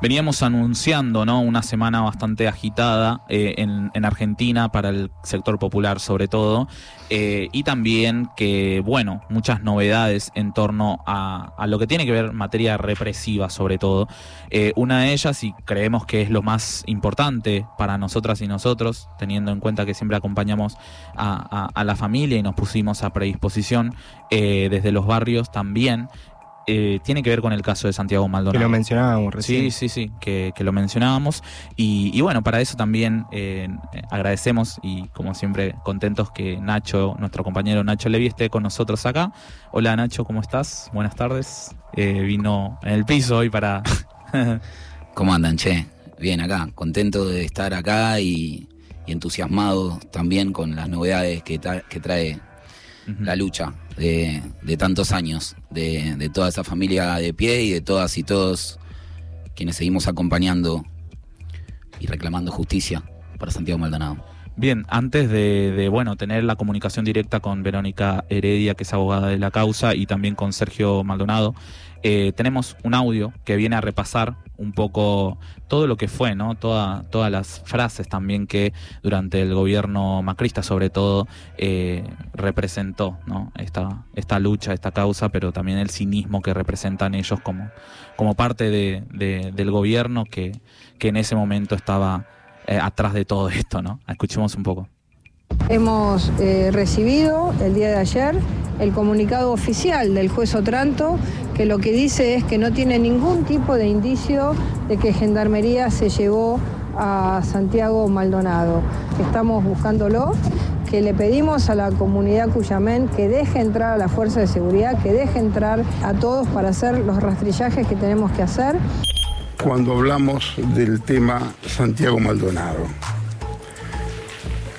veníamos anunciando ¿no? una semana bastante agitada eh, en, en, Argentina para el sector popular sobre todo, eh, y también que, bueno, muchas novedades en torno a, lo que tiene que ver materia represiva sobre todo. Eh, una de ellas, y creemos que es lo más importante para nosotras y nosotros, teniendo en cuenta que siempre acompañamos a la familia y nos pusimos a predisposición desde los barrios también, eh, tiene que ver con el caso de Santiago Maldonado. Que lo mencionábamos recién. Sí, sí, sí, que, que lo mencionábamos. Y, y, bueno, para eso también eh, agradecemos y como siempre contentos que Nacho, nuestro compañero Nacho Levi, esté con nosotros acá. Hola Nacho, ¿cómo estás? Buenas tardes. Eh, vino en el piso hoy para... ¿Cómo andan, che? Bien, acá, contento de estar acá y, y entusiasmado también con las novedades que, que trae uh -huh. la lucha de, de tantos años, de, de, toda esa familia de pie y de todas y todos quienes seguimos acompañando y reclamando justicia para Santiago Maldonado. Bien, antes de, de, bueno tener la comunicación directa con Verónica Heredia, que es abogada de la causa, y también con Sergio Maldonado, eh, tenemos un audio que viene a repasar un poco todo lo que fue, ¿no? Toda, todas las frases también que durante el gobierno macrista, sobre todo, eh, representó, ¿no? Esta, esta lucha, esta causa, pero también el cinismo que representan ellos como, como parte de, de, del gobierno que, que en ese momento estaba eh, atrás de todo esto, ¿no? Escuchemos un poco. Hemos recibido el día de ayer el comunicado oficial del juez Otranto que lo que dice es que no tiene ningún tipo de indicio de que Gendarmería se llevó a Santiago Maldonado. Estamos buscándolo, que le pedimos a la comunidad Cuyamén que deje entrar a la fuerza de seguridad, que deje entrar a todos para hacer los rastrillajes que tenemos que hacer. Cuando hablamos del tema Santiago Maldonado,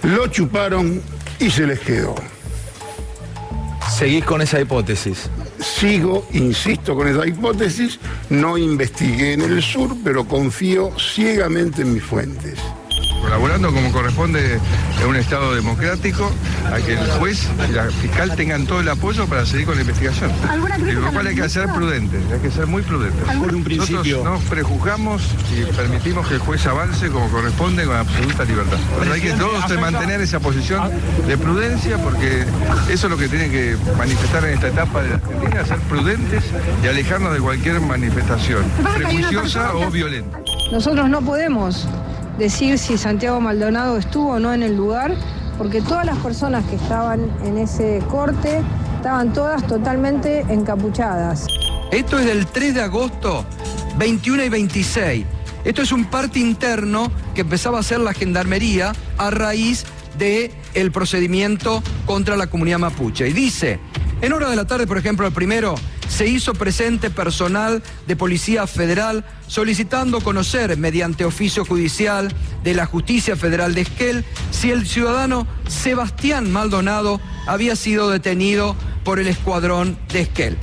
lo chuparon y se les quedó. ¿Seguís con esa hipótesis? Sigo, insisto con esa hipótesis, no investigué en el sur, pero confío ciegamente en mis fuentes colaborando como corresponde en un Estado democrático, a que el juez y la fiscal tengan todo el apoyo para seguir con la investigación. Lo cual hay que ser prudentes, hay que ser muy prudentes. Por un principio. Nosotros nos prejuzgamos y permitimos que el juez avance como corresponde con absoluta libertad. Pero hay que todos mantener esa posición de prudencia porque eso es lo que tienen que manifestar en esta etapa de la Argentina, ser prudentes y alejarnos de cualquier manifestación prejuiciosa o violenta. Nosotros no podemos decir si Santiago Maldonado estuvo o no en el lugar, porque todas las personas que estaban en ese corte estaban todas totalmente encapuchadas. Esto es del 3 de agosto, 21 y 26. Esto es un parte interno que empezaba a hacer la gendarmería a raíz del el procedimiento contra la comunidad mapuche. Y dice, en hora de la tarde, por ejemplo, el primero, se hizo presente personal de Policía Federal solicitando conocer mediante oficio judicial de la Justicia Federal de Esquel si el ciudadano Sebastián Maldonado había sido detenido por el escuadrón de Esquel.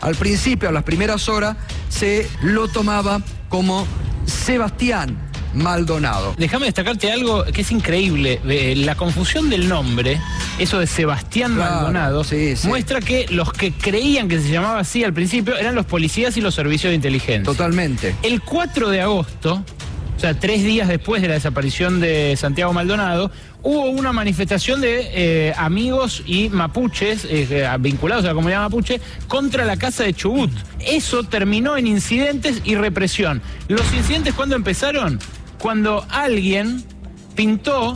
Al principio, a las primeras horas, se lo tomaba como Sebastián Maldonado. Déjame destacarte algo que es increíble. La confusión del nombre, eso de Sebastián claro, Maldonado, sí, sí. muestra que los que creían que se llamaba así al principio eran los policías y los servicios de inteligencia. Totalmente. El 4 de agosto, o sea, tres días después de la desaparición de Santiago Maldonado, hubo una manifestación de eh, amigos y mapuches eh, vinculados a la comunidad mapuche contra la casa de Chubut. Eso terminó en incidentes y represión. ¿Los incidentes cuándo empezaron? Cuando alguien pintó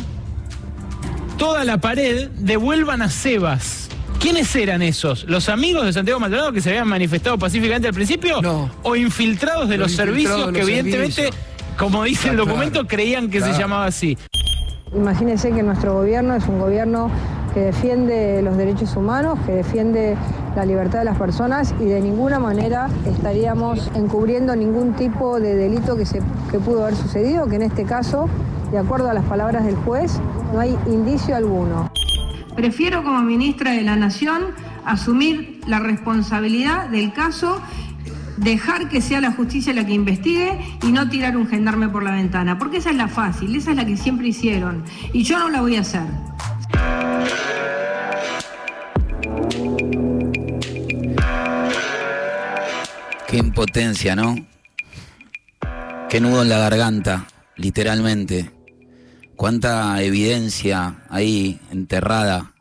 toda la pared de vuelvan a Sebas. ¿Quiénes eran esos? ¿Los amigos de Santiago Maldonado que se habían manifestado pacíficamente al principio? No. ¿O infiltrados de los, los servicios de los que evidentemente, servicios. como dice el documento, creían que claro. se llamaba así? Imagínense que nuestro gobierno es un gobierno que defiende los derechos humanos, que defiende la libertad de las personas y de ninguna manera estaríamos encubriendo ningún tipo de delito que, se, que pudo haber sucedido, que en este caso, de acuerdo a las palabras del juez, no hay indicio alguno. Prefiero como ministra de la Nación asumir la responsabilidad del caso dejar que sea la justicia la que investigue y no tirar un gendarme por la ventana, porque esa es la fácil, esa es la que siempre hicieron y yo no la voy a hacer. Qué impotencia, ¿no? Qué nudo en la garganta, literalmente. Cuánta evidencia ahí enterrada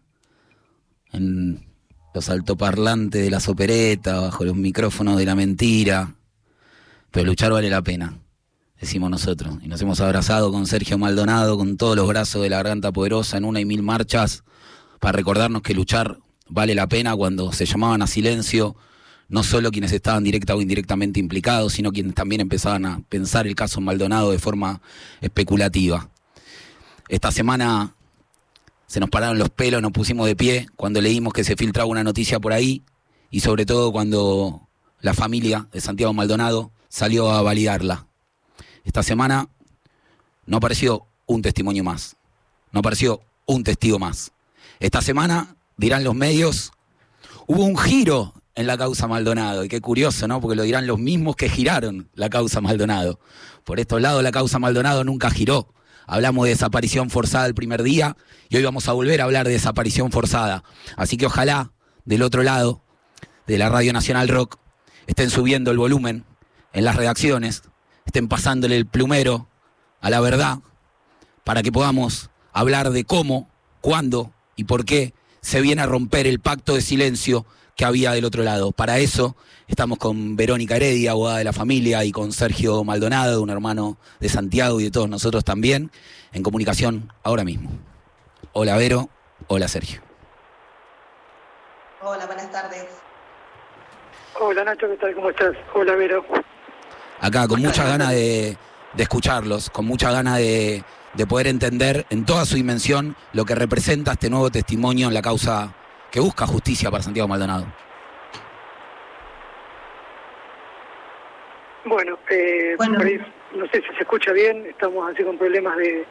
en los altoparlantes de las operetas, bajo los micrófonos de la mentira. Pero luchar vale la pena, decimos nosotros. Y nos hemos abrazado con Sergio Maldonado, con todos los brazos de la garganta poderosa en una y mil marchas, para recordarnos que luchar vale la pena cuando se llamaban a silencio no solo quienes estaban directa o indirectamente implicados, sino quienes también empezaban a pensar el caso Maldonado de forma especulativa. Esta semana se nos pararon los pelos, nos pusimos de pie cuando leímos que se filtraba una noticia por ahí y sobre todo cuando la familia de Santiago Maldonado salió a validarla. Esta semana no apareció un testimonio más, no apareció un testigo más. Esta semana, dirán los medios, hubo un giro en la causa Maldonado. Y qué curioso, ¿no? Porque lo dirán los mismos que giraron la causa Maldonado. Por estos lados la causa Maldonado nunca giró. Hablamos de desaparición forzada el primer día y hoy vamos a volver a hablar de desaparición forzada. Así que ojalá del otro lado de la Radio Nacional Rock estén subiendo el volumen en las redacciones, estén pasándole el plumero a la verdad para que podamos hablar de cómo, cuándo y por qué se viene a romper el pacto de silencio que había del otro lado. Para eso estamos con Verónica Heredia, abogada de la familia, y con Sergio Maldonado, un hermano de Santiago y de todos nosotros también, en comunicación ahora mismo. Hola Vero, hola Sergio. Hola, buenas tardes. Hola Nacho, ¿qué tal? ¿Cómo estás? Hola Vero. Acá, con mucha ganas de, de escucharlos, con mucha ganas de, de poder entender en toda su dimensión lo que representa este nuevo testimonio en la causa que busca justicia para Santiago Maldonado. Bueno, eh, Bueno. por ahí, no sé si se escucha bien, estamos así con problemas de,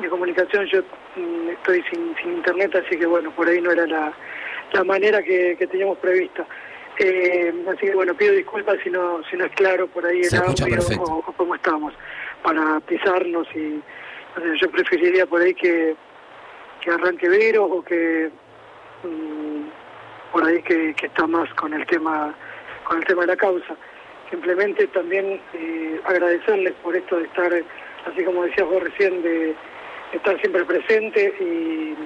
de comunicación, yo mm, estoy sin, sin internet, así que bueno, por ahí no era la, la manera que, que teníamos prevista. Eh, así que bueno, pido disculpas si no, si no es claro por ahí el audio o, o cómo estamos, para pisarnos y o sea, yo preferiría por ahí que, que arranque Vero o que por ahí que, está más con el tema con el tema de la causa. Simplemente también eh, agradecerles por esto de estar, así como decías vos recién, de estar siempre presente y,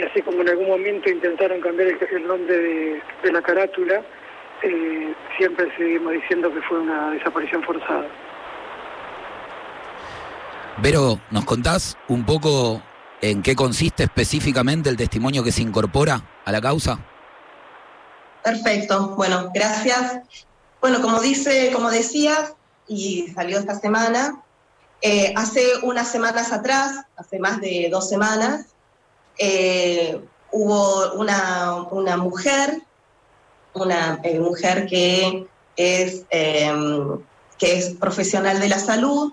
y así como en algún momento intentaron cambiar el, nombre de, de la carátula, eh, siempre seguimos diciendo que fue una desaparición forzada. Vero, ¿nos contás un poco en qué consiste específicamente el testimonio que se incorpora a la causa? Perfecto, bueno, gracias. Bueno, como dice, como decías, y salió esta semana, eh, hace unas semanas atrás, hace más de dos semanas, eh, hubo una, una mujer, una eh, mujer que es, que es profesional de la salud,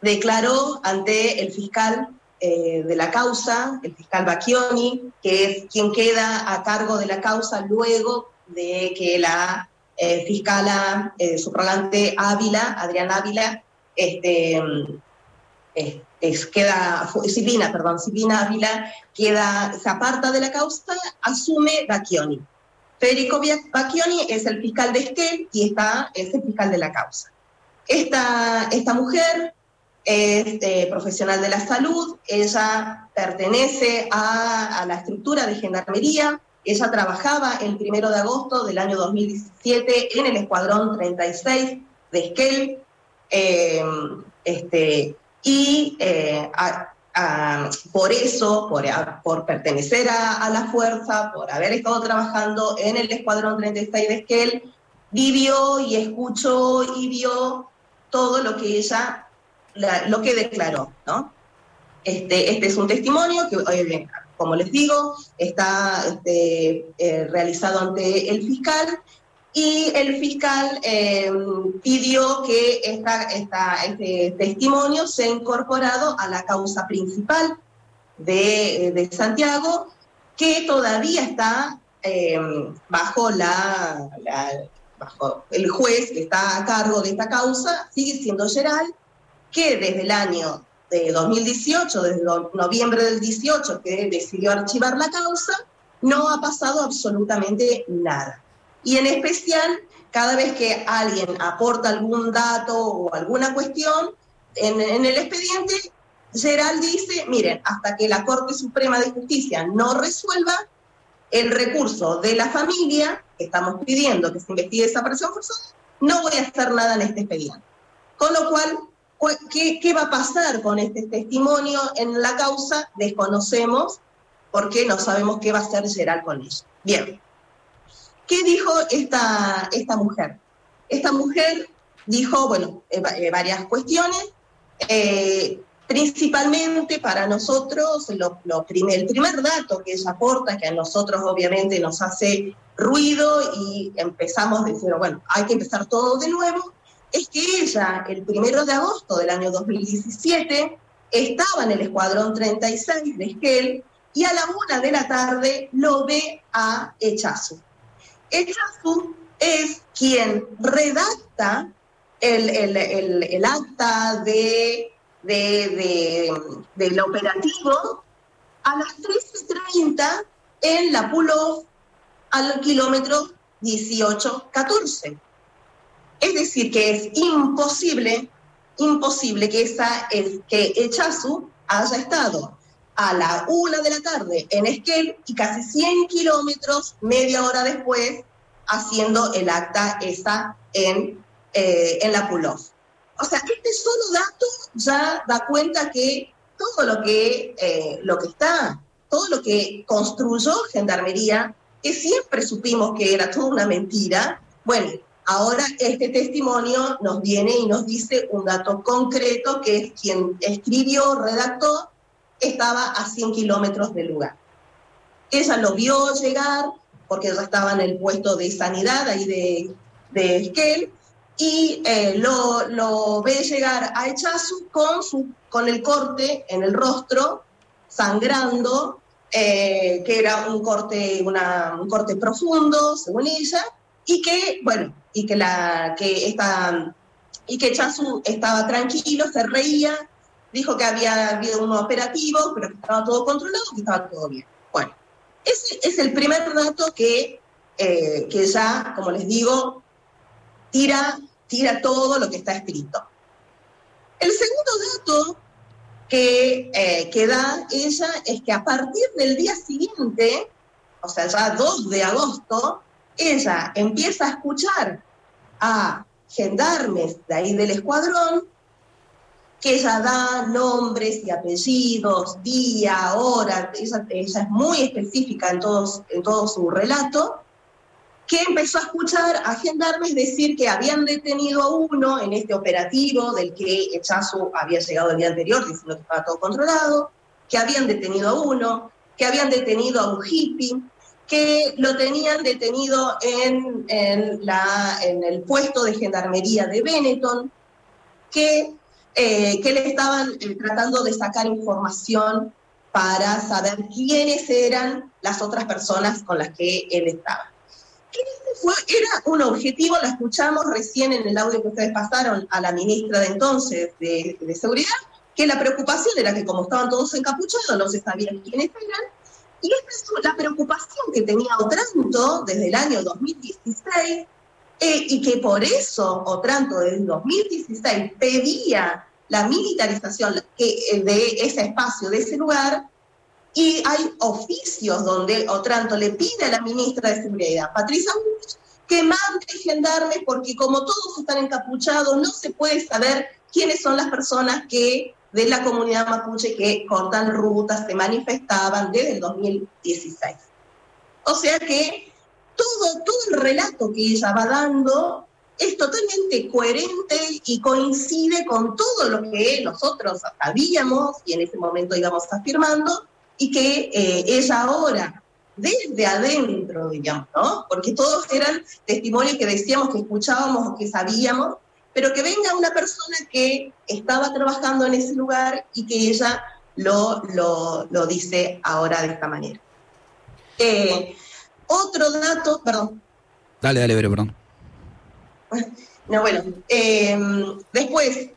declaró ante el fiscal eh, de la causa, el fiscal Bacchioni, que es quien queda a cargo de la causa luego de que la eh, fiscala eh, subrogante Ávila, Adrián Ávila, este, es, es- queda, Silvina, perdón, Silvina Ávila queda, se aparta de la causa, asume Bacchioni. Federico Bacchioni es el fiscal de Esquel y está, es el fiscal de la causa. Esta, esta mujer es eh, profesional de la salud, ella pertenece a, la estructura de gendarmería, ella trabajaba el primero de agosto del año 2017 en el Escuadrón 36 de Esquel, eh, este, y eh, por eso, por, por pertenecer a, a la fuerza, por haber estado trabajando en el Escuadrón 36 de Esquel, vivió y escuchó y vio todo lo que ella la- lo que declaró, ¿no? Este, este es un testimonio que, como les digo, está este, eh, realizado ante el fiscal y el fiscal eh, pidió que esta, este testimonio sea incorporado a la causa principal de, de Santiago, que todavía está eh, bajo la, la- bajo el juez que está a cargo de esta causa, sigue siendo Geral, que desde el año de 2018, desde no- noviembre del 18, que decidió archivar la causa, no ha pasado absolutamente nada. Y en especial cada vez que alguien aporta algún dato o alguna cuestión en, en el expediente, Geral dice, miren, hasta que la Corte Suprema de Justicia no resuelva el recurso de la familia, que estamos pidiendo que se investigue desaparición forzosa, no voy a hacer nada en este expediente. Con lo cual, ¿qué, ¿qué, va a pasar con este testimonio en la causa? Desconocemos porque no sabemos qué va a hacer Geral con ello. Bien, ¿qué dijo esta, esta mujer? Esta mujer dijo, bueno, eh, eh, varias cuestiones. Eh, Principalmente para nosotros, el primer dato que ella aporta, que a nosotros obviamente nos hace ruido y empezamos decir, bueno, hay que empezar todo de nuevo, es que ella, el primero de agosto del año 2017, estaba en el Escuadrón 36 de Esquel y a la una de la tarde lo ve a Echazu. Echazu es quien redacta el, el, el, el acta de de, de, del operativo a las 13.30 en la pull-off al kilómetro 18-14. Es decir, que es imposible, imposible que, esa, que Echazu haya estado a la una de la tarde en Esquel y casi 100 kilómetros media hora después haciendo el acta esa en, eh, en la pull-off. O sea, este solo dato ya da cuenta que todo lo que, eh, lo que está, todo lo que construyó Gendarmería, que siempre supimos que era toda una mentira, bueno, ahora este testimonio nos viene y nos dice un dato concreto que es quien escribió, redactó, estaba a 100 kilómetros del lugar. Ella lo vio llegar porque ya estaba en el puesto de sanidad ahí de, de Esquel, y eh, lo, lo, ve llegar a Echazu con, su, con el corte en el rostro, sangrando, eh, que era un corte, una, un corte profundo, según ella, y que, bueno, y que, la, que, esta, y que estaba tranquilo, se reía, dijo que había habido un operativo, pero que estaba todo controlado, que estaba todo bien. Bueno, ese es el primer dato que, eh, que ya, como les digo, tira, tira todo lo que está escrito. El segundo dato que, eh, que da ella es que a partir del día siguiente, o sea, ya 2 de agosto, ella empieza a escuchar a gendarmes de ahí del escuadrón, que ella da nombres y apellidos, día, hora, ella, es muy específica en, todos, en todo su relato, que empezó a escuchar a gendarmes decir que habían detenido a uno en este operativo del que Echazo había llegado el día anterior diciendo que estaba todo controlado, que habían detenido a uno, que habían detenido a un hippie, que lo tenían detenido en, en, la, en el puesto de gendarmería de Benetton, que, eh, que le estaban eh, tratando de sacar información para saber quiénes eran las otras personas con las que él estaba. Fue, era un objetivo, la escuchamos recién en el audio que ustedes pasaron a la ministra de entonces de, de Seguridad, que la preocupación era que como estaban todos encapuchados, no se sabía quiénes eran, y esta es la preocupación que tenía Otranto desde el año 2016, eh, y que por eso Otranto desde el 2016 pedía la militarización que, de ese espacio, de ese lugar, y hay oficios donde Otranto le pide a la ministra de Seguridad, Patricia Bush, que mande gendarmes porque como todos están encapuchados, no se puede saber quiénes son las personas que de la comunidad mapuche que cortan rutas, se manifestaban desde el 2016. O sea que todo, todo el relato que ella va dando es totalmente coherente y coincide con todo lo que nosotros sabíamos y en ese momento íbamos afirmando, y que eh, ella ahora, desde adentro, digamos, ¿no? Porque todos eran testimonios que decíamos que escuchábamos o que sabíamos, pero que venga una persona que estaba trabajando en ese lugar y que ella lo, lo, lo dice ahora de esta manera. Eh, otro dato, perdón. Dale, dale, Vero, perdón. No, bueno, eh, después,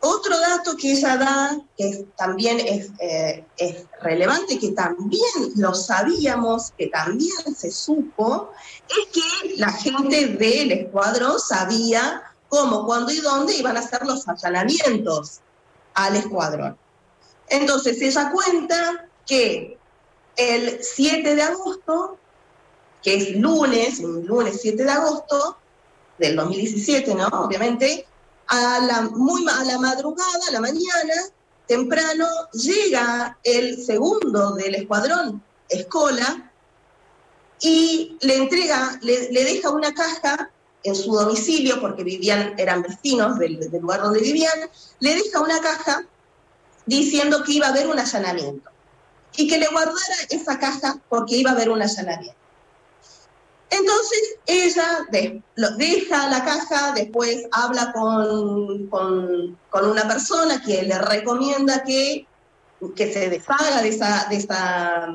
otro dato que ella da, que también es, eh, es relevante, que también lo sabíamos, que también se supo, es que la gente del escuadrón sabía cómo, cuándo y dónde iban a hacer los allanamientos al escuadrón. Entonces ella cuenta que el 7 de agosto, que es lunes, un lunes 7 de agosto del 2017, ¿no? Obviamente, a la, muy, a la madrugada, a la mañana, temprano, llega el segundo del escuadrón, Escola, y le entrega, le deja una caja en su domicilio, porque vivían, eran vecinos del, lugar donde vivían, le deja una caja diciendo que iba a haber un allanamiento y que le guardara esa caja porque iba a haber un allanamiento. Entonces ella de, deja la caja, después habla con, con, con, una persona que le recomienda que, que se deshaga de esa, de, esa,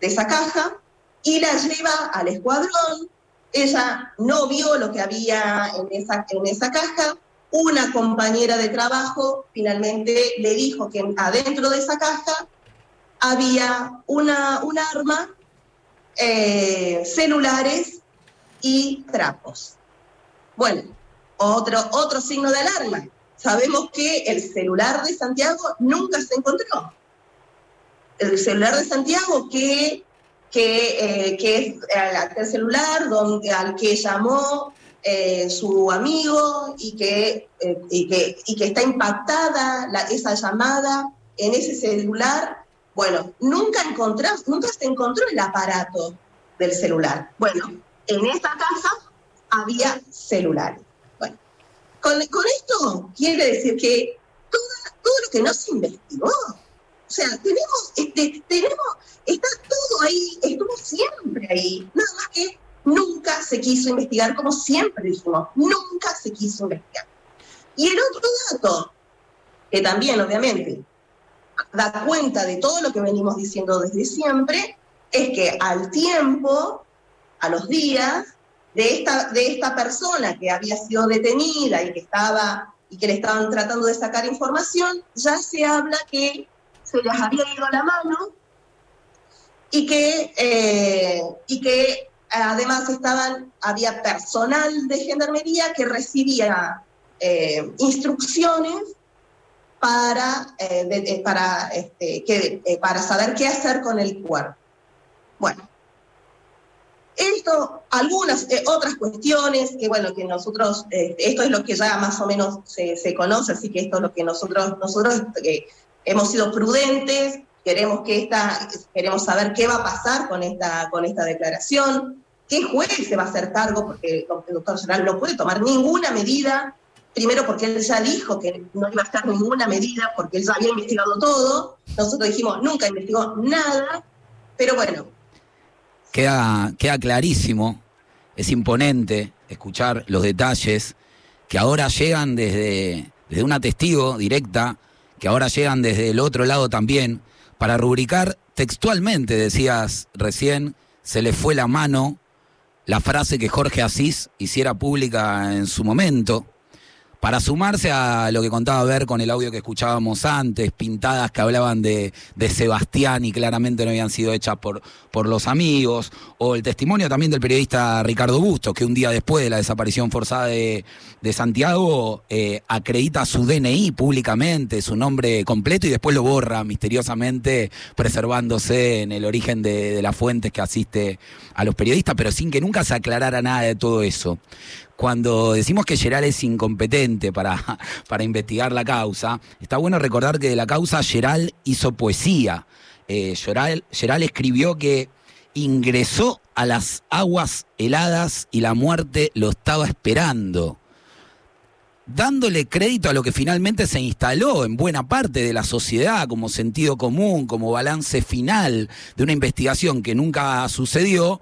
de esa caja y la lleva al escuadrón. Ella no vio lo que había en esa, en esa caja. Una compañera de trabajo finalmente le dijo que adentro de esa caja había una, un arma eh, celulares y trapos. Bueno, otro, otro signo de alarma. Sabemos que el celular de Santiago nunca se encontró. El celular de Santiago que, que, eh, que es el celular donde, al que llamó eh, su amigo y que, eh, y que, y que está impactada la, esa llamada en ese celular. Bueno, nunca, encontrás, nunca se encontró el aparato del celular. Bueno, en esta casa había celulares. Bueno, con, con esto quiere decir que todo, lo que no se investigó, o sea, tenemos, este, tenemos, está todo ahí, estuvo siempre ahí, nada más que nunca se quiso investigar, como siempre dijimos, nunca se quiso investigar. Y el otro dato, que también obviamente da cuenta de todo lo que venimos diciendo desde siempre, es que al tiempo a los días de esta, de esta persona que había sido detenida y que, estaba, y que le estaban tratando de sacar información, ya se habla que se les había ido la mano y que, eh, y que además estaban, había personal de gendarmería que recibía eh, instrucciones para, eh, para, este, que, para saber qué hacer con el cuerpo. Bueno, esto, algunas otras cuestiones que, bueno, que nosotros, esto es lo que ya más o menos se, se, conoce, así que esto es lo que nosotros, nosotros hemos sido prudentes, queremos, que esta, queremos saber qué va a pasar con esta, con esta declaración, qué juez se va a hacer cargo, porque el doctor general no puede tomar ninguna medida, primero porque él ya dijo que no iba a estar ninguna medida, porque él ya había investigado todo, nosotros dijimos, nunca investigó nada, pero bueno, Queda, queda, clarísimo, es imponente escuchar los detalles que ahora llegan desde, desde una testigo directa, que ahora llegan desde el otro lado también, para rubricar textualmente, decías recién, se le fue la mano la frase que Jorge Asís hiciera pública en su momento, para sumarse a lo que contaba ver con el audio que escuchábamos antes, pintadas que hablaban de, de, Sebastián y claramente no habían sido hechas por, por los amigos, o el testimonio también del periodista Ricardo Bustos, que un día después de la desaparición forzada de, de Santiago eh, acredita su DNI públicamente, su nombre completo y después lo borra misteriosamente, preservándose en el origen de, de las fuentes que asiste a los periodistas, pero sin que nunca se aclarara nada de todo eso cuando decimos que Geral es incompetente para, para investigar la causa, está bueno recordar que de la causa Geral hizo poesía. Eh, escribió que ingresó a las aguas heladas y la muerte lo estaba esperando dándole crédito a lo que finalmente se instaló en buena parte de la sociedad como sentido común, como balance final de una investigación que nunca sucedió,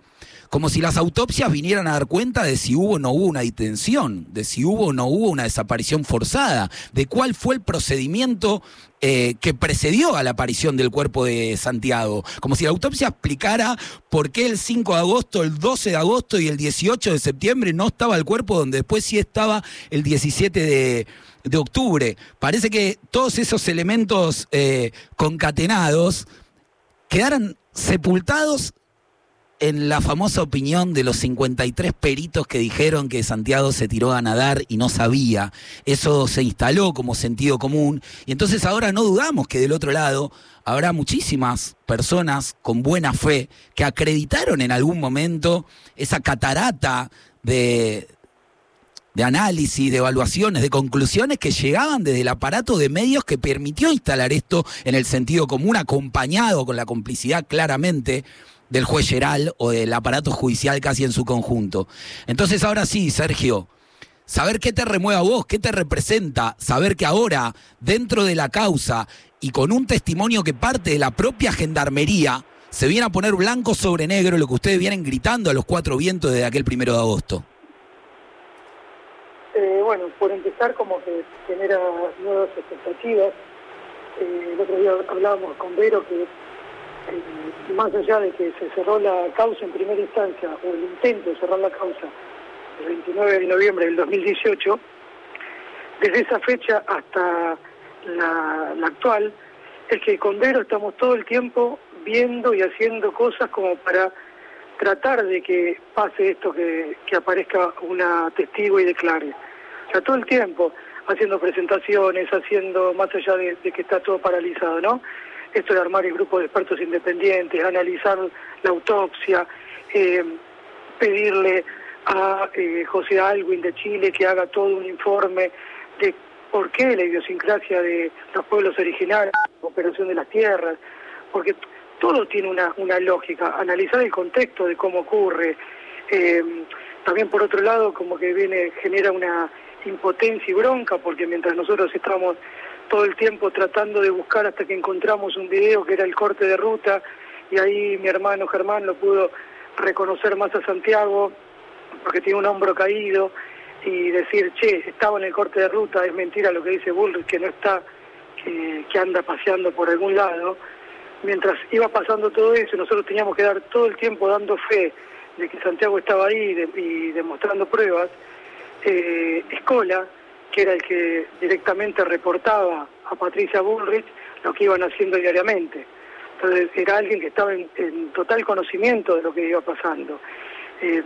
como si las autopsias vinieran a dar cuenta de si hubo o no hubo una detención, de si hubo o no hubo una desaparición forzada, de cuál fue el procedimiento eh, que precedió a la aparición del cuerpo de Santiago. Como si la autopsia explicara por qué el 5 de agosto, el 12 de agosto y el 18 de septiembre no estaba el cuerpo, donde después sí estaba el 17 de, de octubre. Parece que todos esos elementos eh, concatenados quedaron sepultados en la famosa opinión de los 53 peritos que dijeron que Santiago se tiró a nadar y no sabía. Eso se instaló como sentido común. Y entonces ahora no dudamos que del otro lado habrá muchísimas personas con buena fe que acreditaron en algún momento esa catarata de, de análisis, de evaluaciones, de conclusiones que llegaban desde el aparato de medios que permitió instalar esto en el sentido común, acompañado con la complicidad claramente del juez Geral o del aparato judicial casi en su conjunto. Entonces ahora sí, Sergio, saber qué te remueve a vos, qué te representa, saber que ahora, dentro de la causa y con un testimonio que parte de la propia gendarmería, se viene a poner blanco sobre negro lo que ustedes vienen gritando a los cuatro vientos desde aquel primero de agosto. Eh, bueno, por empezar, como que genera nuevas expectativas. Eh, el otro día hablábamos con Vero que más allá de que se cerró la causa en primera instancia, o el intento de cerrar la causa el 29 de noviembre del 2018, desde esa fecha hasta la, actual, es que con Vero estamos todo el tiempo viendo y haciendo cosas como para tratar de que pase esto, que, que aparezca una testigo y declare. O sea, todo el tiempo haciendo presentaciones, haciendo, más allá de que está todo paralizado, ¿no? Esto de armar el grupo de expertos independientes, analizar la autopsia, eh, pedirle a eh, José Alwin de Chile que haga todo un informe de por qué la idiosincrasia de los pueblos originarios, la operación de las tierras, porque todo tiene una, una lógica, analizar el contexto de cómo ocurre. Eh, también por otro lado como que viene, genera una impotencia y bronca, porque mientras nosotros estamos todo el tiempo tratando de buscar hasta que encontramos un video que era el corte de ruta, y ahí mi hermano Germán lo pudo reconocer más a Santiago, porque tiene un hombro caído, y decir, che, estaba en el corte de ruta, es mentira lo que dice Bullrich, que no está, que, que anda paseando por algún lado. Mientras iba pasando todo eso, nosotros teníamos que dar todo el tiempo dando fe de que Santiago estaba ahí de- y demostrando pruebas, eh, Escola, que era el que directamente reportaba a Patricia Bullrich lo que iban haciendo diariamente. Entonces era alguien que estaba en, total conocimiento de lo que iba pasando. Eh,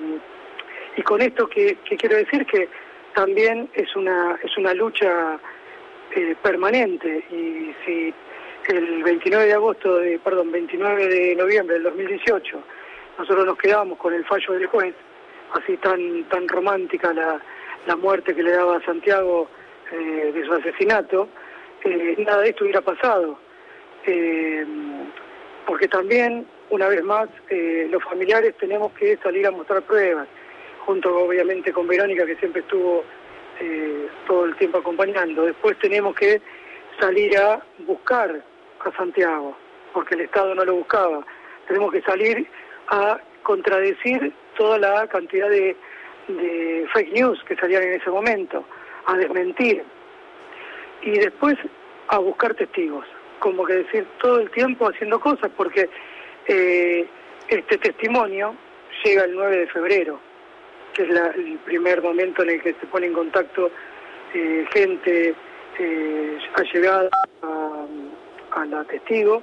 y con esto que, quiero decir que también es una, es una lucha eh, permanente y si el 29 de agosto, de, perdón, 29 de noviembre del 2018 nosotros nos quedamos con el fallo del juez, así tan, tan romántica la, la muerte que le daba a Santiago eh, de su asesinato, eh, nada de esto hubiera pasado. Eh, porque también, una vez más, los familiares tenemos que salir a mostrar pruebas, junto obviamente con Verónica, que siempre estuvo todo el tiempo acompañando. Después tenemos que salir a buscar a Santiago, porque el Estado no lo buscaba. Tenemos que salir a contradecir toda la cantidad de, de fake news que salían en ese momento, a desmentir. Y después a buscar testigos, como que decir todo el tiempo haciendo cosas, porque eh, este testimonio llega el 9 de febrero, que es la- el primer momento en el que se pone en contacto eh, gente eh, allegada a, a la testigo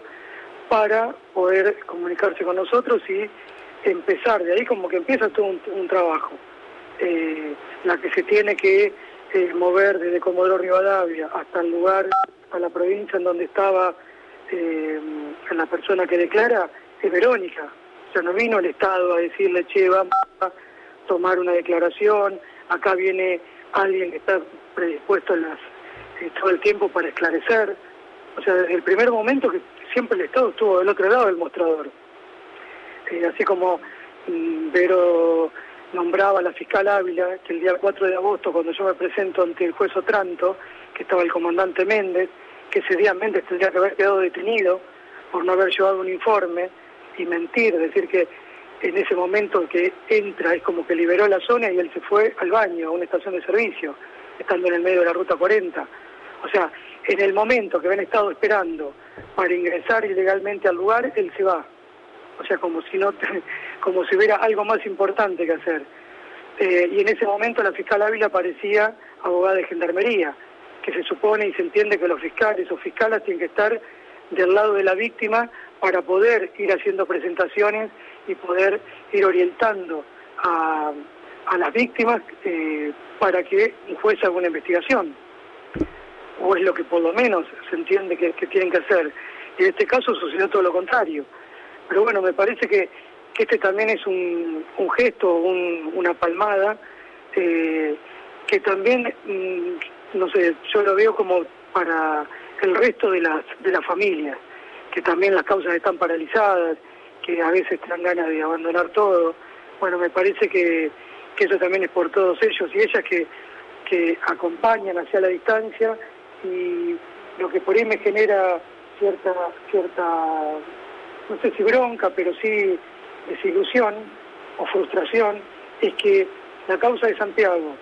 para poder comunicarse con nosotros y empezar, de ahí como que empieza todo un, un trabajo, eh, la que se tiene que eh, mover desde Comodoro Rivadavia hasta el lugar, hasta la provincia en donde estaba eh, la persona que declara, es Verónica. O sea, no vino el Estado a decirle, che, vamos a tomar una declaración, acá viene alguien que está predispuesto en las, eh, todo el tiempo para esclarecer. O sea, desde el primer momento que siempre el Estado estuvo del otro lado del mostrador. Así como mm, Vero nombraba a la fiscal Ávila, que el día 4 de agosto, cuando yo me presento ante el juez Otranto, que estaba el comandante Méndez, que ese día Méndez tendría que haber quedado detenido por no haber llevado un informe y mentir, decir que en ese momento que entra es como que liberó la zona y él se fue al baño, a una estación de servicio, estando en el medio de la ruta 40. O sea, en el momento que habían estado esperando para ingresar ilegalmente al lugar, él se va. O sea, como si no, como si hubiera algo más importante que hacer. Eh, y en ese momento la fiscal Ávila parecía abogada de gendarmería, que se supone y se entiende que los fiscales o fiscalas tienen que estar del lado de la víctima para poder ir haciendo presentaciones y poder ir orientando a, a las víctimas eh, para que un juez haga una investigación. O es lo que por lo menos se entiende que, que tienen que hacer. Y en este caso sucedió todo lo contrario. Pero bueno, me parece que, que este también es un, un gesto, un, una palmada, eh, que también, mm, no sé, yo lo veo como para el resto de las, de las familias, que también las causas están paralizadas, que a veces te dan ganas de abandonar todo. Bueno, me parece que, eso también es por todos ellos y ellas que, que acompañan hacia la distancia y lo que por ahí me genera cierta, cierta, no sé si bronca, pero sí desilusión o frustración, es que la causa de Santiago,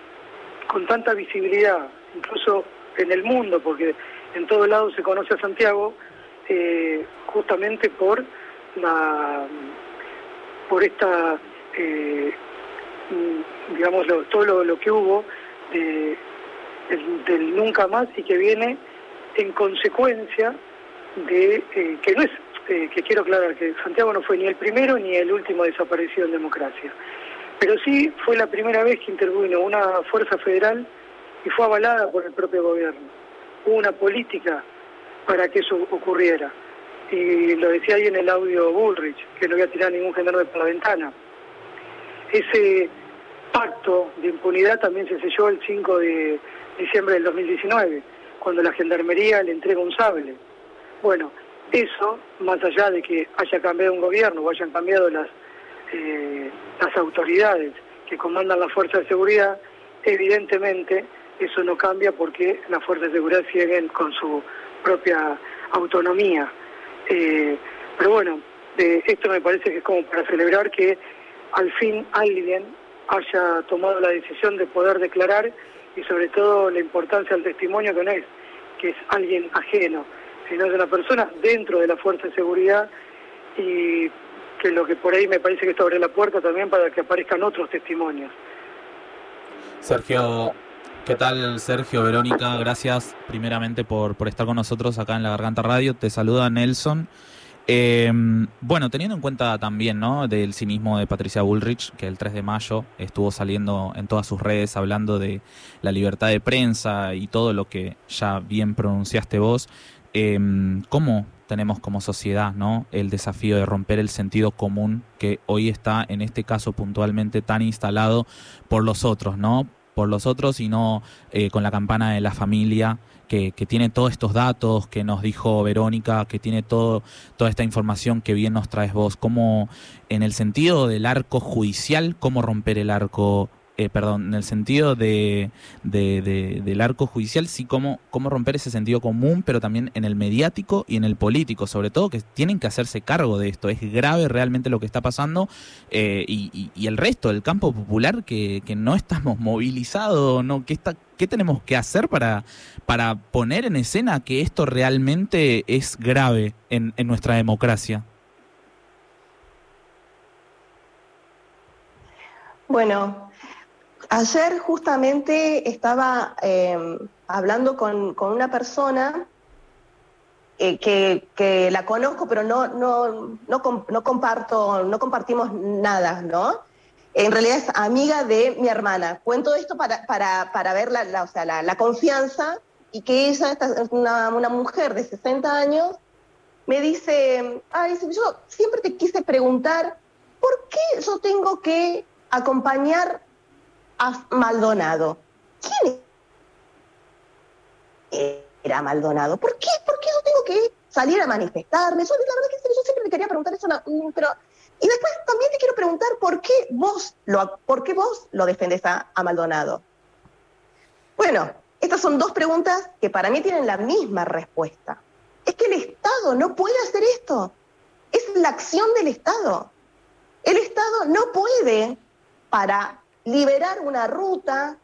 con tanta visibilidad, incluso en el mundo, porque en todo lado se conoce a Santiago, eh, justamente por la por esta eh, mm, digamos lo, todo lo, lo, que hubo de, del, nunca más y que viene en consecuencia de eh, que no es eh, que quiero aclarar que Santiago no fue ni el primero ni el último desaparecido en democracia pero sí fue la primera vez que intervino una fuerza federal y fue avalada por el propio gobierno hubo una política para que eso ocurriera y lo decía ahí en el audio Bullrich, que no voy a tirar ningún gendarme por la ventana. Ese pacto de impunidad también se selló el 5 de diciembre del 2019, cuando la gendarmería le entrega un sable. Bueno, eso, más allá de que haya cambiado un gobierno o hayan cambiado las, eh, las autoridades que comandan la fuerza de seguridad, evidentemente eso no cambia porque las fuerzas de seguridad siguen con su propia autonomía. Eh, pero bueno, esto me parece que es como para celebrar que al fin alguien haya tomado la decisión de poder declarar y sobre todo la importancia del testimonio que no es que es alguien ajeno, sino es una persona dentro de la fuerza de seguridad y que lo que por ahí me parece que esto abre la puerta también para que aparezcan otros testimonios. Sergio, ¿Qué tal, Sergio, Verónica? Gracias primeramente por, por estar con nosotros acá en la Garganta Radio. Te saluda Nelson. Eh, bueno, teniendo en cuenta también ¿no? del cinismo de Patricia Bullrich, que el 3 de mayo estuvo saliendo en todas sus redes hablando de la libertad de prensa y todo lo que ya bien pronunciaste vos, eh, ¿cómo tenemos como sociedad ¿no? el desafío de romper el sentido común que hoy está, en este caso puntualmente, tan instalado por los otros, ¿no? por los otros y no eh, con la campana de la familia que, que, tiene todos estos datos que nos dijo Verónica, que tiene todo, toda esta información que bien nos traes vos. ¿Cómo, en el sentido del arco judicial, cómo romper el arco eh, perdón, en el sentido de, de, de, del arco judicial, sí, cómo, cómo romper ese sentido común, pero también en el mediático y en el político, sobre todo que tienen que hacerse cargo de esto. Es grave realmente lo que está pasando eh, y, el resto del campo popular que, no estamos movilizados, ¿no? ¿Qué, está, ¿Qué tenemos que hacer para, para poner en escena que esto realmente es grave en nuestra democracia? Bueno, Ayer justamente estaba eh, hablando con, con, una persona eh, que, que, la conozco, pero no, no, no, no, comparto, no compartimos nada, ¿no? En realidad es amiga de mi hermana. Cuento esto para, para, para ver la, la, o sea, la, la, confianza y que ella, es una, mujer de 60 años, me dice, ay, yo siempre te quise preguntar, ¿por qué yo tengo que acompañar Maldonado. ¿Quién era Maldonado? ¿Por qué? ¿Por qué yo tengo que salir a manifestarme? Yo, la verdad que yo siempre me quería preguntar eso, pero... Y después también te quiero preguntar por qué vos lo, por qué vos lo defendés a, a Maldonado. Bueno, estas son dos preguntas que para mí tienen la misma respuesta. Es que el Estado no puede hacer esto. Es la acción del Estado. El Estado no puede, para liberar una ruta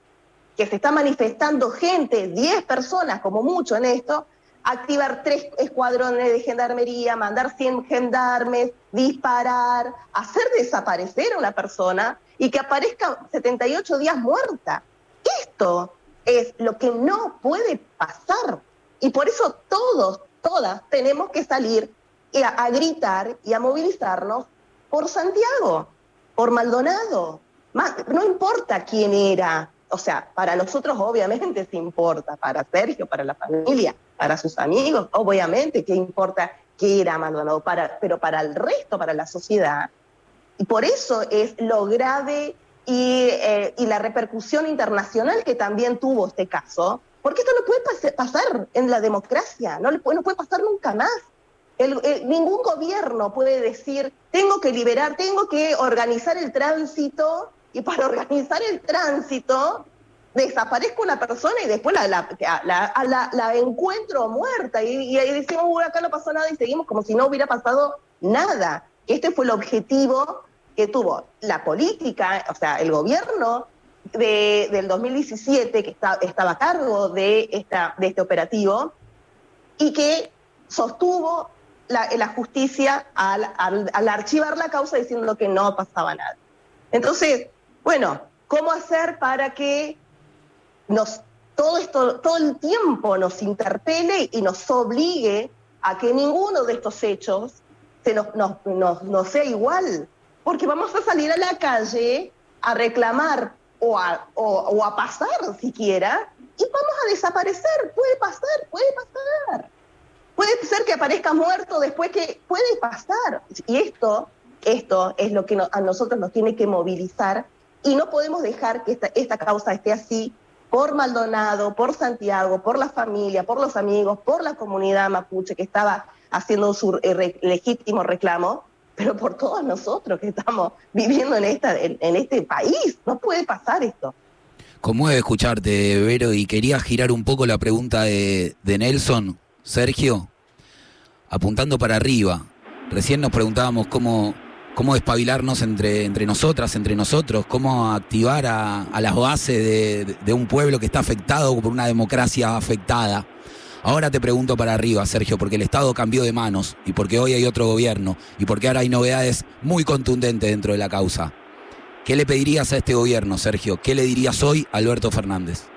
que se está manifestando gente, 10 personas como mucho en esto, activar tres escuadrones de gendarmería, mandar 100 gendarmes, disparar, hacer desaparecer a una persona y que aparezca 78 días muerta. Esto es lo que no puede pasar. Y por eso todos, todas tenemos que salir a, a gritar y a movilizarnos por Santiago, por Maldonado. No importa quién era, o sea, para nosotros obviamente sí importa, para Sergio, para la familia, para sus amigos, obviamente que importa que era Maldonado, pero para el resto, para la sociedad, y por eso es lo grave y, eh, la repercusión internacional que también tuvo este caso, porque esto no puede pas- pasar en la democracia, no, le puede, pasar nunca más. El- ningún gobierno puede decir, tengo que liberar, tengo que organizar el tránsito, y para organizar el tránsito desaparezca una persona y después la, la, la- la- la encuentro muerta y, y ahí decimos, "Uy, acá no pasó nada y seguimos como si no hubiera pasado nada. Este fue el objetivo que tuvo la política, o sea, el gobierno de- del 2017 que estaba a cargo de, esta, de este operativo y que sostuvo la, la justicia al, al- al archivar la causa diciendo que no pasaba nada. Entonces, bueno, ¿cómo hacer para que nos, todo esto, todo el tiempo nos interpele y nos obligue a que ninguno de estos hechos se nos, sea igual? Porque vamos a salir a la calle a reclamar o a, pasar siquiera y vamos a desaparecer. Puede pasar, puede pasar. Puede ser que aparezca muerto después que puede pasar. Y esto, esto es lo que a nosotros nos tiene que movilizar y no podemos dejar que esta, esta causa esté así por Maldonado, por Santiago, por la familia, por los amigos, por la comunidad mapuche que estaba haciendo su eh, legítimo reclamo, pero por todos nosotros que estamos viviendo en, esta, en, en este país. No puede pasar esto. Conmueve escucharte, Vero, y quería girar un poco la pregunta de, de Nelson, Sergio, apuntando para arriba. Recién nos preguntábamos cómo, cómo despabilarnos entre, entre nosotras, entre nosotros, cómo activar a, a las bases de, un pueblo que está afectado por una democracia afectada. Ahora te pregunto para arriba, Sergio, porque el Estado cambió de manos y porque hoy hay otro gobierno y porque ahora hay novedades muy contundentes dentro de la causa. ¿Qué le pedirías a este gobierno, Sergio? ¿Qué le dirías hoy a Alberto Fernández?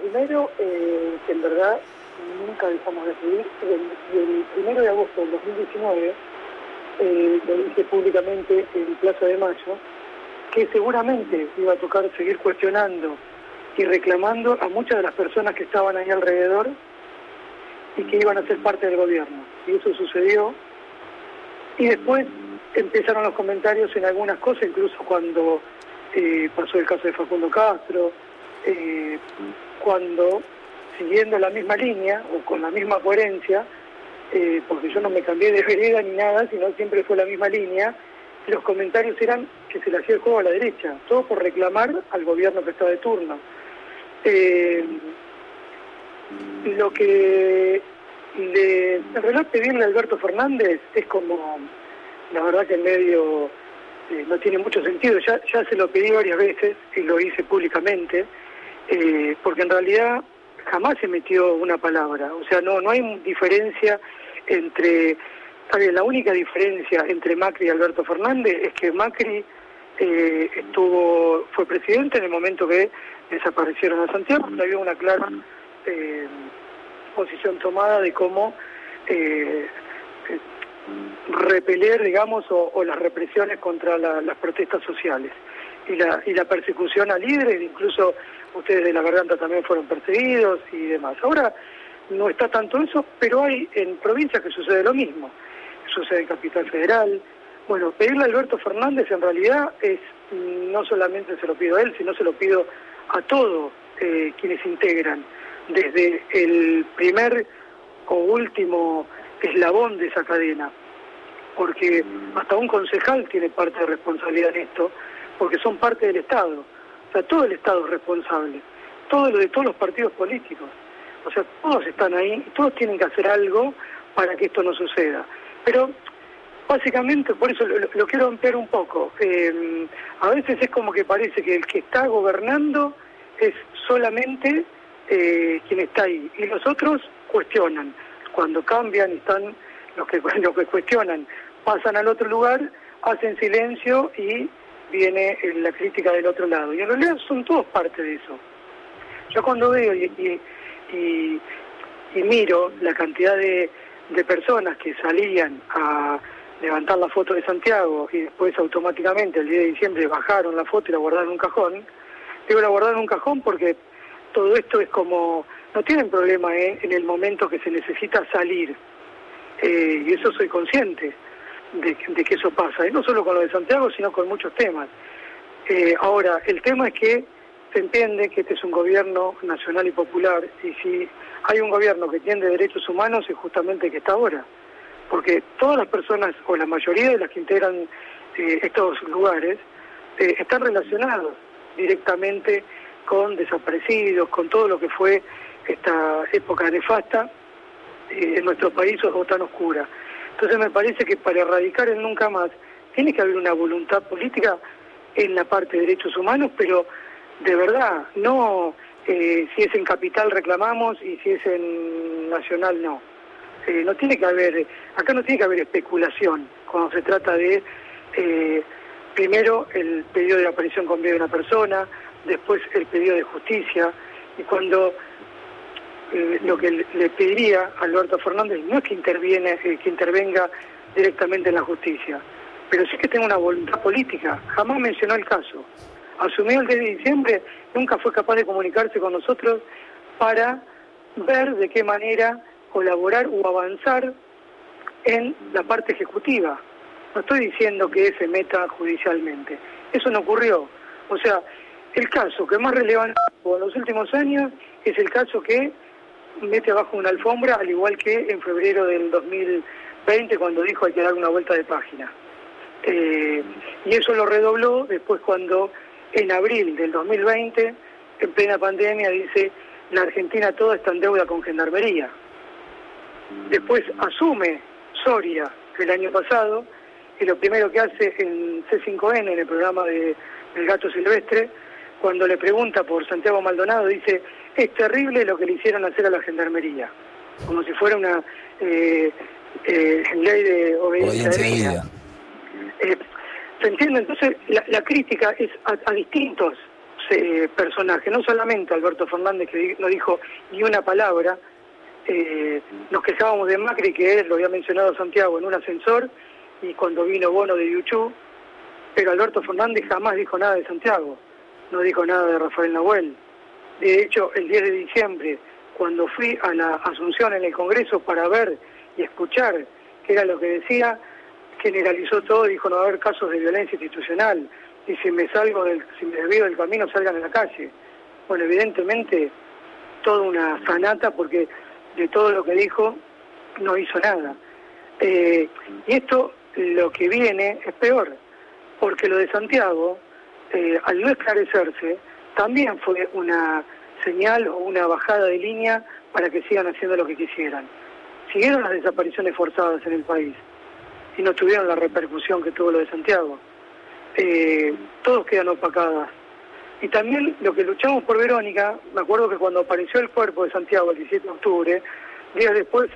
Primero, eh, que en verdad nunca dejamos de pedir, el, el primero de agosto del 2019, eh, lo dije públicamente en Plaza de Mayo, que seguramente iba a tocar seguir cuestionando y reclamando a muchas de las personas que estaban ahí alrededor y que iban a ser parte del gobierno. Y eso sucedió. Y después empezaron los comentarios en algunas cosas, incluso cuando eh, pasó el caso de Facundo Castro, eh, cuando siguiendo la misma línea o con la misma coherencia, eh, porque yo no me cambié de vereda ni nada, sino siempre fue la misma línea, los comentarios eran que se le hacía el juego a la derecha, todo por reclamar al gobierno que está de turno. Eh, lo que le, en realidad pedirle a Alberto Fernández es como, la verdad que en medio eh, no tiene mucho sentido, ya, ya se lo pedí varias veces y lo hice públicamente, eh, porque en realidad jamás se metió una palabra, o sea, no, no hay diferencia entre, bien, la única diferencia entre Macri y Alberto Fernández es que Macri eh, estuvo, fue presidente en el momento que desaparecieron a Santiago, había una clara eh, posición tomada de cómo eh, repeler, digamos, o, las represiones contra la- las protestas sociales y la, y la persecución a líderes, incluso ustedes de la garganta también fueron perseguidos y demás. Ahora no está tanto eso, pero hay en provincias que sucede lo mismo. Sucede en Capital Federal. Bueno, pedirle a Alberto Fernández en realidad es, no solamente se lo pido a él, sino se lo pido a todos eh, quienes integran, desde el primer o último eslabón de esa cadena, porque hasta un concejal tiene parte de responsabilidad en esto, porque son parte del Estado. O sea, todo el Estado es responsable, todo lo de todos los partidos políticos. O sea, todos están ahí y todos tienen que hacer algo para que esto no suceda. Pero básicamente, por eso lo, quiero ampliar un poco. Eh, a veces es como que parece que el que está gobernando es solamente eh, quien está ahí y los otros cuestionan. Cuando cambian están los que, los que cuestionan, pasan al otro lugar, hacen silencio y viene eh, la crítica del otro lado. Y en realidad son todos parte de eso. Yo cuando veo y, y- y- y miro la cantidad de, personas que salían a levantar la foto de Santiago y después automáticamente el día de diciembre bajaron la foto y la guardaron en un cajón, digo la guardaron en un cajón porque todo esto es como, no tienen problema ¿eh? en el momento que se necesita salir. Eh, y eso soy consciente de, de que eso pasa, y no solo con lo de Santiago, sino con muchos temas. Eh, ahora, el tema es que se entiende que este es un gobierno nacional y popular, y si hay un gobierno que tiene derechos humanos es justamente que está ahora, porque todas las personas, o la mayoría de las que integran eh, estos lugares, eh, están relacionados directamente con desaparecidos, con todo lo que fue esta época nefasta en nuestro país o tan oscura. Entonces me parece que para erradicar el nunca más tiene que haber una voluntad política en la parte de derechos humanos, pero de verdad, no eh, si es en capital reclamamos y si es en nacional no. Eh, no tiene que haber, acá no tiene que haber especulación cuando se trata de eh, primero el pedido de aparición con vida de una persona, después el pedido de justicia y cuando eh, lo que le, pediría a Alberto Fernández no es que interviene, eh, que intervenga directamente en la justicia, pero sí que tenga una voluntad política. Jamás mencionó el caso. Asumió el 10 de diciembre, nunca fue capaz de comunicarse con nosotros para ver de qué manera colaborar o avanzar en la parte ejecutiva. No estoy diciendo que se meta judicialmente. Eso no ocurrió. O sea, el caso que más relevante en los últimos años es el caso que mete abajo una alfombra, al igual que en febrero del 2020 cuando dijo hay que dar una vuelta de página. Eh, y eso lo redobló después cuando en abril del 2020, en plena pandemia, dice la Argentina toda está en deuda con Gendarmería. Después asume Soria el año pasado y lo primero que hace en C5N, en el programa de El Gato Silvestre, cuando le pregunta por Santiago Maldonado, dice, es terrible lo que le hicieron hacer a la Gendarmería, como si fuera una eh, eh, ley de obediencia. Eh, ¿Se entiende? Entonces, la, la crítica es a, a distintos eh, personajes, no solamente Alberto Fernández, que no dijo ni una palabra. Eh, nos quejábamos de Macri, que él lo había mencionado Santiago en un ascensor, y cuando vino Bono de Yuchú, pero Alberto Fernández jamás dijo nada de Santiago, no dijo nada de Rafael Nahuel. De hecho, el 10 de diciembre, cuando fui a la Asunción en el Congreso para ver y escuchar qué era lo que decía, generalizó todo, dijo no va a haber casos de violencia institucional, y si me salgo del, si me del camino salgan a la calle. Bueno, evidentemente toda una sanata porque de todo lo que dijo no hizo nada. Eh, y esto lo que viene es peor, porque lo de Santiago, eh, al no esclarecerse, también fue una señal o una bajada de línea para que sigan haciendo lo que quisieran. Siguieron las desapariciones forzadas en el país y no tuvieron la repercusión que tuvo lo de Santiago. Eh, todos quedan opacadas. Y también lo que luchamos por Verónica, me acuerdo que cuando apareció el cuerpo de Santiago el 17 de octubre, días después,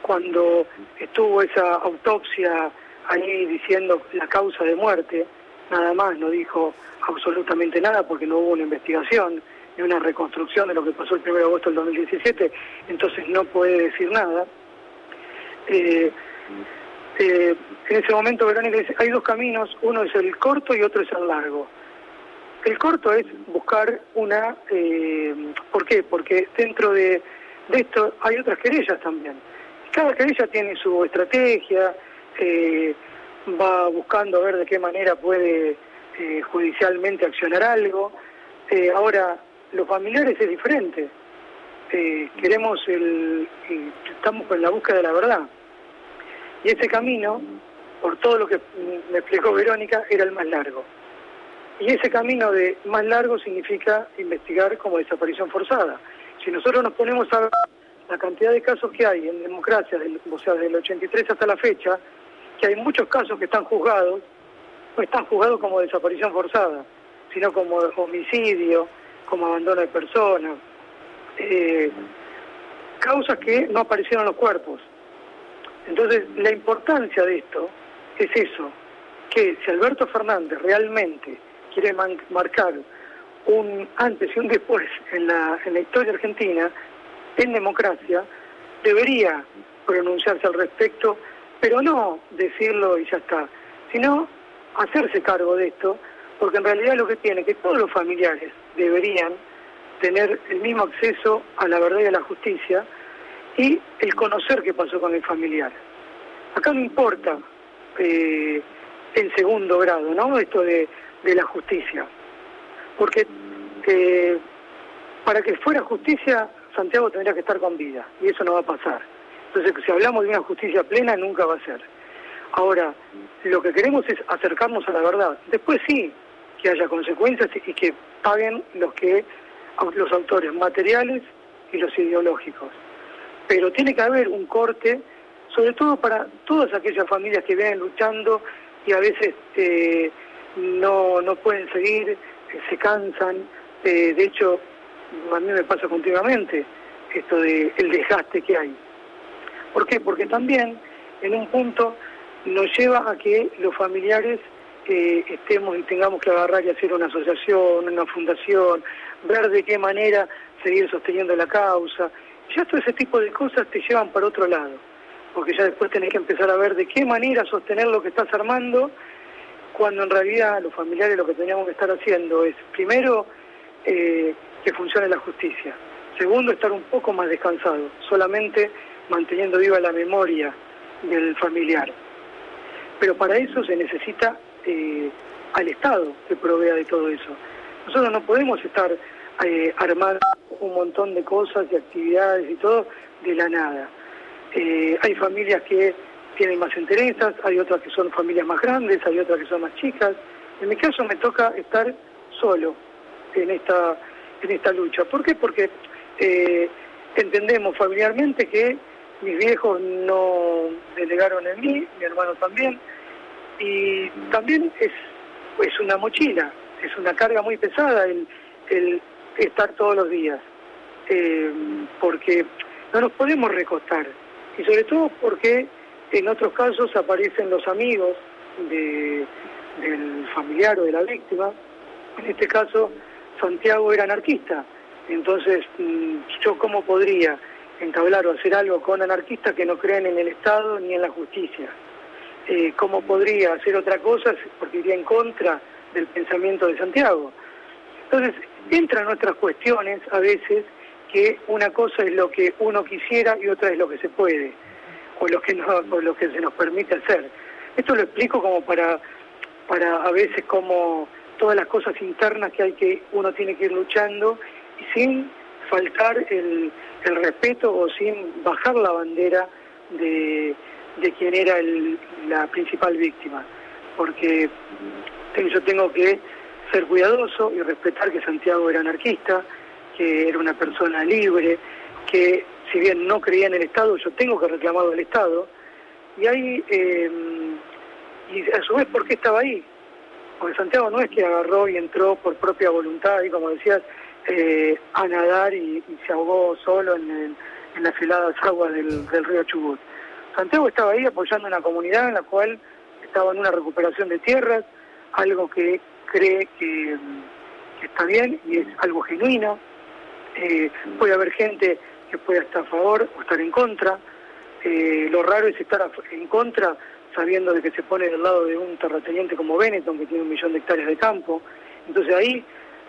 cuando estuvo esa autopsia ahí diciendo la causa de muerte, nada más, no dijo absolutamente nada porque no hubo una investigación ni una reconstrucción de lo que pasó el 1 de agosto del 2017, entonces no puede decir nada. Eh, eh, en ese momento Verónica dice, hay dos caminos, uno es el corto y otro es el largo. El corto es buscar una... eh, ¿Por qué? Porque dentro de, de esto hay otras querellas también. Cada querella tiene su estrategia, eh, va buscando a ver de qué manera puede eh, judicialmente accionar algo. Eh, ahora, los familiares es diferente. Eh, queremos el... estamos con la búsqueda de la verdad. Y ese camino, por todo lo que me explicó Verónica, era el más largo. Y ese camino de más largo significa investigar como desaparición forzada. Si nosotros nos ponemos a ver la cantidad de casos que hay en democracia, o sea, del 83 hasta la fecha, que hay muchos casos que están juzgados, no están juzgados como desaparición forzada, sino como homicidio, como abandono de personas, eh, causas que no aparecieron en los cuerpos. Entonces, la importancia de esto es eso, que si Alberto Fernández realmente quiere marcar un antes y un después en la, en la historia argentina, en democracia, debería pronunciarse al respecto, pero no decirlo y ya está, sino hacerse cargo de esto, porque en realidad lo que tiene que todos los familiares deberían tener el mismo acceso a la verdad y a la justicia y el conocer qué pasó con el familiar. Acá no importa eh, en segundo grado, ¿no? Esto de, de la justicia. Porque eh, para que fuera justicia, Santiago tendría que estar con vida, y eso no va a pasar. Entonces, si hablamos de una justicia plena, nunca va a ser. Ahora, lo que queremos es acercarnos a la verdad. Después sí, que haya consecuencias y que paguen los que los autores materiales y los ideológicos. Pero tiene que haber un corte, sobre todo para todas aquellas familias que vienen luchando y a veces eh, no, no pueden seguir, eh, se cansan. Eh, de hecho, a mí me pasa continuamente esto de el desgaste que hay. ¿Por qué? Porque también en un punto nos lleva a que los familiares eh, estemos y tengamos que agarrar y hacer una asociación, una fundación, ver de qué manera seguir sosteniendo la causa. Ya todo ese tipo de cosas te llevan para otro lado, porque ya después tenés que empezar a ver de qué manera sostener lo que estás armando, cuando en realidad los familiares lo que teníamos que estar haciendo es, primero, eh, que funcione la justicia. Segundo, estar un poco más descansado, solamente manteniendo viva la memoria del familiar. Pero para eso se necesita eh, al Estado que provea de todo eso. Nosotros no podemos estar eh, armando un montón de cosas y actividades y todo de la nada. Eh, hay familias que tienen más intereses, hay otras que son familias más grandes, hay otras que son más chicas. En mi caso me toca estar solo en esta, en esta lucha. ¿Por qué? Porque eh, entendemos familiarmente que mis viejos no delegaron en mí, mi hermano también, y también es, es una mochila, es una carga muy pesada el, el estar todos los días, eh, porque no nos podemos recostar, y sobre todo porque en otros casos aparecen los amigos de, del familiar o de la víctima, en este caso Santiago era anarquista, entonces mm, yo cómo podría entablar o hacer algo con anarquistas que no creen en el Estado ni en la justicia. Eh, ¿Cómo podría hacer otra cosa? Porque iría en contra del pensamiento de Santiago. Entonces, entran nuestras cuestiones a veces que una cosa es lo que uno quisiera y otra es lo que se puede, o lo que, no, o lo que se nos permite hacer. Esto lo explico como para, para a veces como todas las cosas internas que hay que uno tiene que ir luchando y sin faltar el, respeto o sin bajar la bandera de, quien era el, la principal víctima, porque yo tengo que ser cuidadoso y respetar que Santiago era anarquista, que era una persona libre, que si bien no creía en el Estado, yo tengo que reclamar del Estado, y ahí, eh, y a su vez, ¿por qué estaba ahí? Porque Santiago no es que agarró y entró por propia voluntad, y como decías, eh, a nadar y, se ahogó solo en, las heladas aguas del, río Chubut. Santiago estaba ahí apoyando una comunidad en la cual estaba en una recuperación de tierras, algo que cree que, está bien y es algo genuino. Eh, puede haber gente que pueda estar a favor o estar en contra. Eh, lo raro es estar en contra sabiendo de que se pone del lado de un terrateniente como Benetton, que tiene un millón de hectáreas de campo. Entonces ahí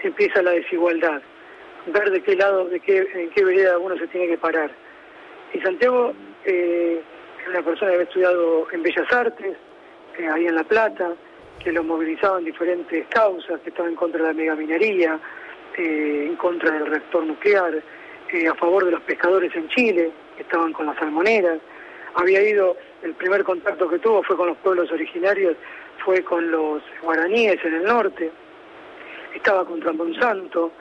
empieza la desigualdad, ver de qué lado, de qué, en qué vereda uno se tiene que parar. Y Santiago eh, una persona que había estudiado en Bellas Artes, ahí en La Plata, que lo movilizaba en diferentes causas, que estaba en contra de la megaminería, eh, en contra del reactor nuclear, eh, a favor de los pescadores en Chile, que estaban con las salmoneras. Había ido, el primer contacto que tuvo fue con los pueblos originarios, fue con los guaraníes en el norte, estaba contra Monsanto.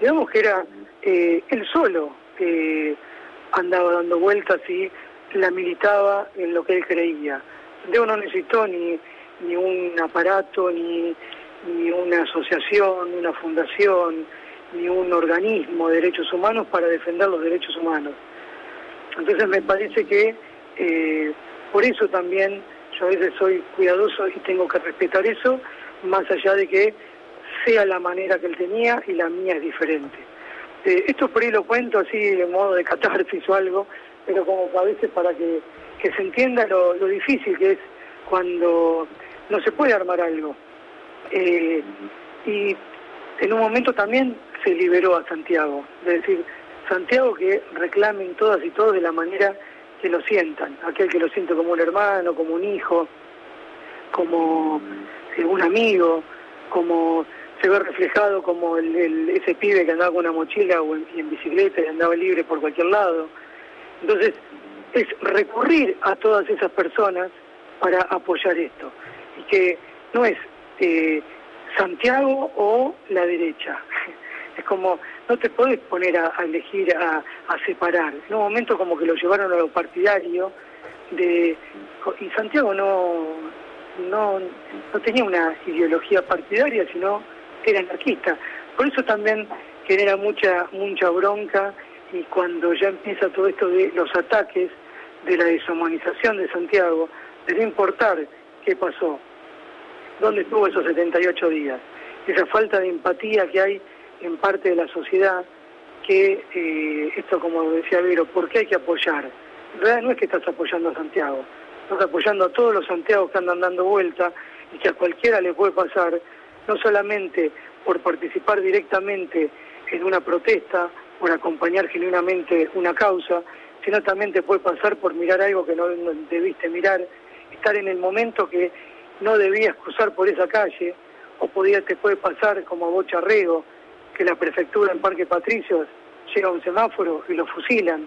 Digamos que era eh, él solo andaba dando vueltas y la militaba en lo que él creía. Santiago no necesitó ni, ni un aparato, ni, ni una asociación, ni una fundación, ni un organismo de derechos humanos para defender los derechos humanos. Entonces me parece que eh, por eso también yo a veces soy cuidadoso y tengo que respetar eso, más allá de que sea la manera que él tenía y la mía es diferente. Eh, esto por ahí lo cuento así de modo de catarsis o algo, pero como a veces para que, se entienda lo, lo difícil que es cuando no se puede armar algo. Eh, y en un momento también se liberó a Santiago, es decir, Santiago que reclamen todas y todos de la manera que lo sientan, aquel que lo siente como un hermano, como un hijo, como eh, un amigo, como se ve reflejado como el, ese pibe que andaba con una mochila o en bicicleta y andaba libre por cualquier lado. Entonces, es recurrir a todas esas personas para apoyar esto. Y que no es eh, Santiago o la derecha. Es como, no te podés poner a, a elegir, a, a separar. En un momento como que lo llevaron a lo partidario, de, y Santiago no, no, no tenía una ideología partidaria, sino era anarquista. Por eso también genera mucha, mucha bronca y cuando ya empieza todo esto de los ataques de la deshumanización de Santiago, debe importar qué pasó, dónde estuvo esos 78 días, esa falta de empatía que hay en parte de la sociedad, que eh, esto como decía Vero, ¿por qué hay que apoyar? En realidad no es que estás apoyando a Santiago, estás apoyando a todos los Santiagos que andan dando vuelta y que a cualquiera le puede pasar, no solamente por participar directamente en una protesta, por acompañar genuinamente una causa, sino también te puede pasar por mirar algo que no debiste mirar, estar en el momento que no debías cruzar por esa calle, o podía, te puede pasar como a Bocharrego, que la prefectura en Parque Patricios llega a un semáforo y lo fusilan.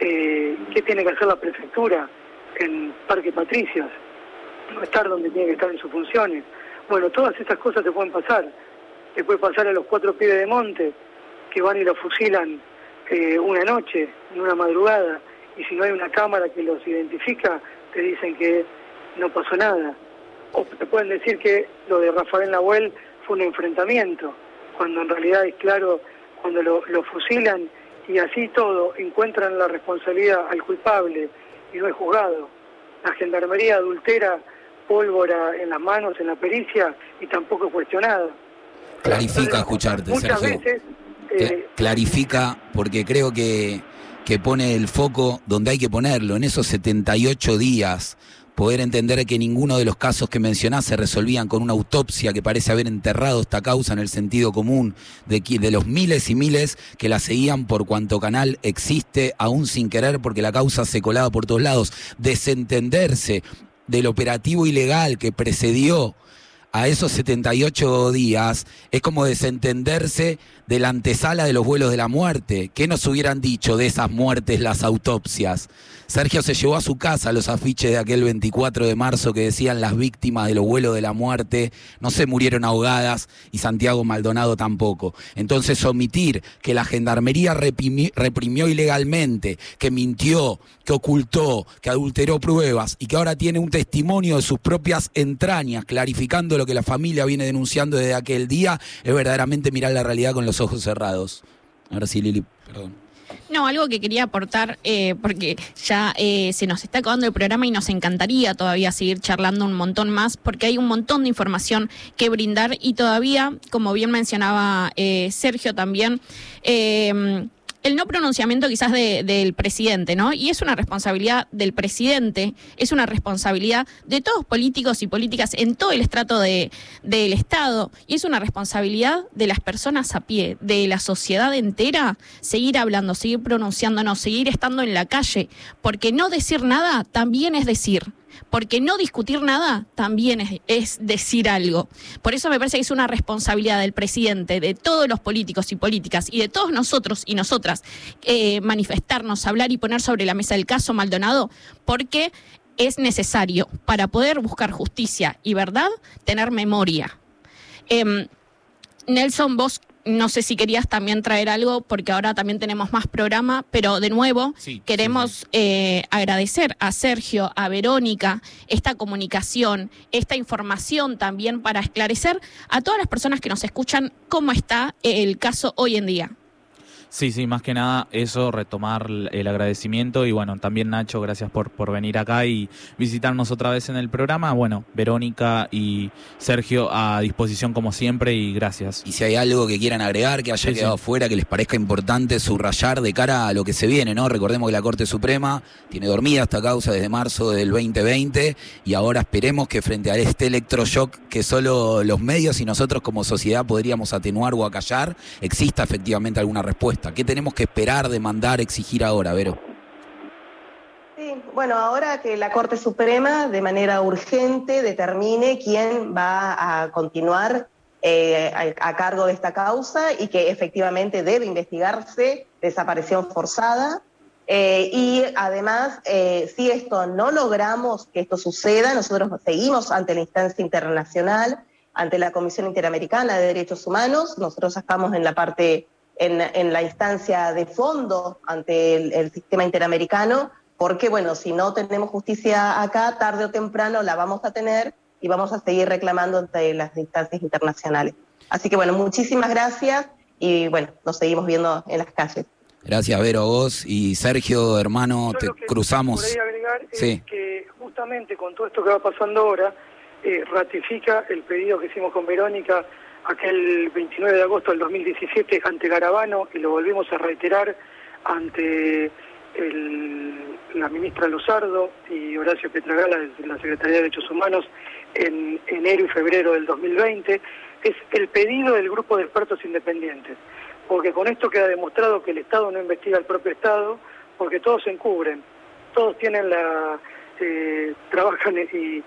Eh, ¿Qué tiene que hacer la prefectura en Parque Patricios? No estar donde tiene que estar en sus funciones. Bueno, todas esas cosas te pueden pasar. Te puede pasar a los cuatro pibes de monte, que van y los fusilan eh, una noche, en una madrugada, y si no hay una cámara que los identifica, te dicen que no pasó nada. O te pueden decir que lo de Rafael Nahuel fue un enfrentamiento, cuando en realidad es claro, cuando lo, lo fusilan y así todo, encuentran la responsabilidad al culpable y no es juzgado. La gendarmería adultera pólvora en las manos, en la pericia, y tampoco es cuestionada. Clarifica escucharte, Muchas Sergio. veces eh, clarifica, porque creo que, que pone el foco donde hay que ponerlo, en esos 78 días. Poder entender que ninguno de los casos que mencionás se resolvían con una autopsia que parece haber enterrado esta causa en el sentido común de, de los miles y miles que la seguían por cuanto canal existe, aún sin querer, porque la causa se colaba por todos lados. Desentenderse del operativo ilegal que precedió a esos 78 días es como desentenderse de la antesala de los vuelos de la muerte. ¿Qué nos hubieran dicho de esas muertes las autopsias? Sergio se llevó a su casa los afiches de aquel 24 de marzo que decían las víctimas de los vuelos de la muerte no se murieron ahogadas y Santiago Maldonado tampoco. Entonces omitir que la gendarmería reprimi- reprimió ilegalmente, que mintió, que ocultó, que adulteró pruebas y que ahora tiene un testimonio de sus propias entrañas clarificando que la familia viene denunciando desde aquel día, es verdaderamente mirar la realidad con los ojos cerrados. Ahora sí, Lili, perdón. No, algo que quería aportar, eh, porque ya eh, se nos está acabando el programa y nos encantaría todavía seguir charlando un montón más, porque hay un montón de información que brindar y todavía, como bien mencionaba eh, Sergio también, el no pronunciamiento quizás de- del presidente, ¿no? Y es una responsabilidad del presidente, es una responsabilidad de todos políticos y políticas en todo el estrato de, del Estado, y es una responsabilidad de las personas a pie, de la sociedad entera, seguir hablando, seguir pronunciándonos, seguir estando en la calle, porque no decir nada también es decir. Porque no discutir nada también es, decir algo. Por eso me parece que es una responsabilidad del presidente, de todos los políticos y políticas y de todos nosotros y nosotras eh, manifestarnos, hablar y poner sobre la mesa el caso Maldonado, porque es necesario para poder buscar justicia y verdad tener memoria. Em, Nelson, vos no sé si querías también traer algo, porque ahora también tenemos más programa, pero de nuevo queremos eh, agradecer a Sergio, a Verónica, esta comunicación, esta información también para esclarecer a todas las personas que nos escuchan cómo está el caso hoy en día. Sí, sí, más que nada eso, retomar el agradecimiento y bueno, también Nacho, gracias por, por venir acá y visitarnos otra vez en el programa. Bueno, Verónica y Sergio a disposición como siempre y gracias. Y si hay algo que quieran agregar, que haya Sí, quedado sí. fuera, que les parezca importante subrayar de cara a lo que se viene, ¿no? Recordemos que la Corte Suprema tiene dormida esta causa desde marzo del 2020 y ahora esperemos que frente a este electroshock que solo los medios y nosotros como sociedad podríamos atenuar o acallar, exista efectivamente alguna respuesta. ¿Qué tenemos que esperar, demandar, exigir ahora, Vero? Sí, bueno, ahora que la Corte Suprema de manera urgente determine quién va a continuar eh, a, cargo de esta causa y que efectivamente debe investigarse desaparición forzada. Eh, y además, eh, si esto no logramos que esto suceda, nosotros seguimos ante la instancia internacional, ante la Comisión Interamericana de Derechos Humanos, nosotros estamos en la parte, en, en la instancia de fondo ante el, el sistema interamericano, porque bueno, si no tenemos justicia acá, tarde o temprano la vamos a tener y vamos a seguir reclamando ante las instancias internacionales. Así que bueno, muchísimas gracias y bueno, nos seguimos viendo en las calles. Gracias, Vero, vos y Sergio, hermano, Yo te lo que cruzamos. Ahí agregar es Sí. que justamente con todo esto que va pasando ahora, eh, ratifica el pedido que hicimos con Verónica aquel 29 de agosto del 2017 ante Garabano y lo volvimos a reiterar ante el- la ministra Luzardo y Horacio Petragala de la Secretaría de Derechos Humanos en enero y febrero del 2020, es el pedido del grupo de expertos independientes, porque con esto queda demostrado que el Estado no investiga al propio Estado, porque todos se encubren, todos tienen la, eh, trabajan y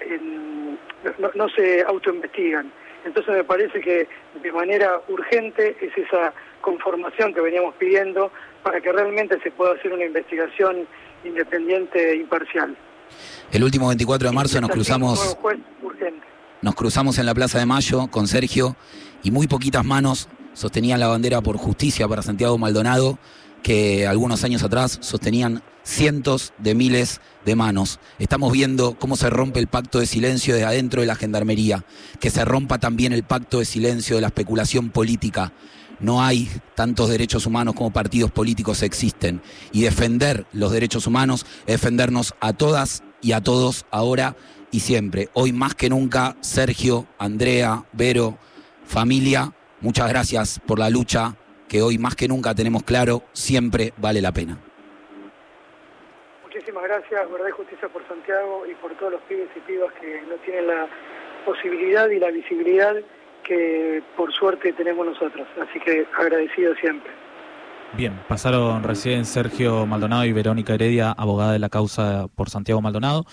en- no, no se autoinvestigan. Entonces me parece que de manera urgente es esa conformación que veníamos pidiendo para que realmente se pueda hacer una investigación independiente e imparcial. El último 24 de marzo nos cruzamos. Nos cruzamos en la Plaza de Mayo con Sergio y muy poquitas manos sostenían la bandera por justicia para Santiago Maldonado, que algunos años atrás sostenían cientos de miles de manos. Estamos viendo cómo se rompe el pacto de silencio de adentro de la gendarmería, que se rompa también el pacto de silencio de la especulación política. No hay tantos derechos humanos como partidos políticos existen. Y defender los derechos humanos es defendernos a todas y a todos ahora y siempre. Hoy más que nunca, Sergio, Andrea, Vero, familia, muchas gracias por la lucha que hoy más que nunca tenemos claro, siempre vale la pena. Muchísimas gracias, Verdad y Justicia por Santiago y por todos los pibes y pibas que no tienen la posibilidad y la visibilidad que por suerte tenemos nosotros. Así que agradecido siempre. Bien, pasaron recién Sergio Maldonado y Verónica Heredia, abogada de la causa por Santiago Maldonado.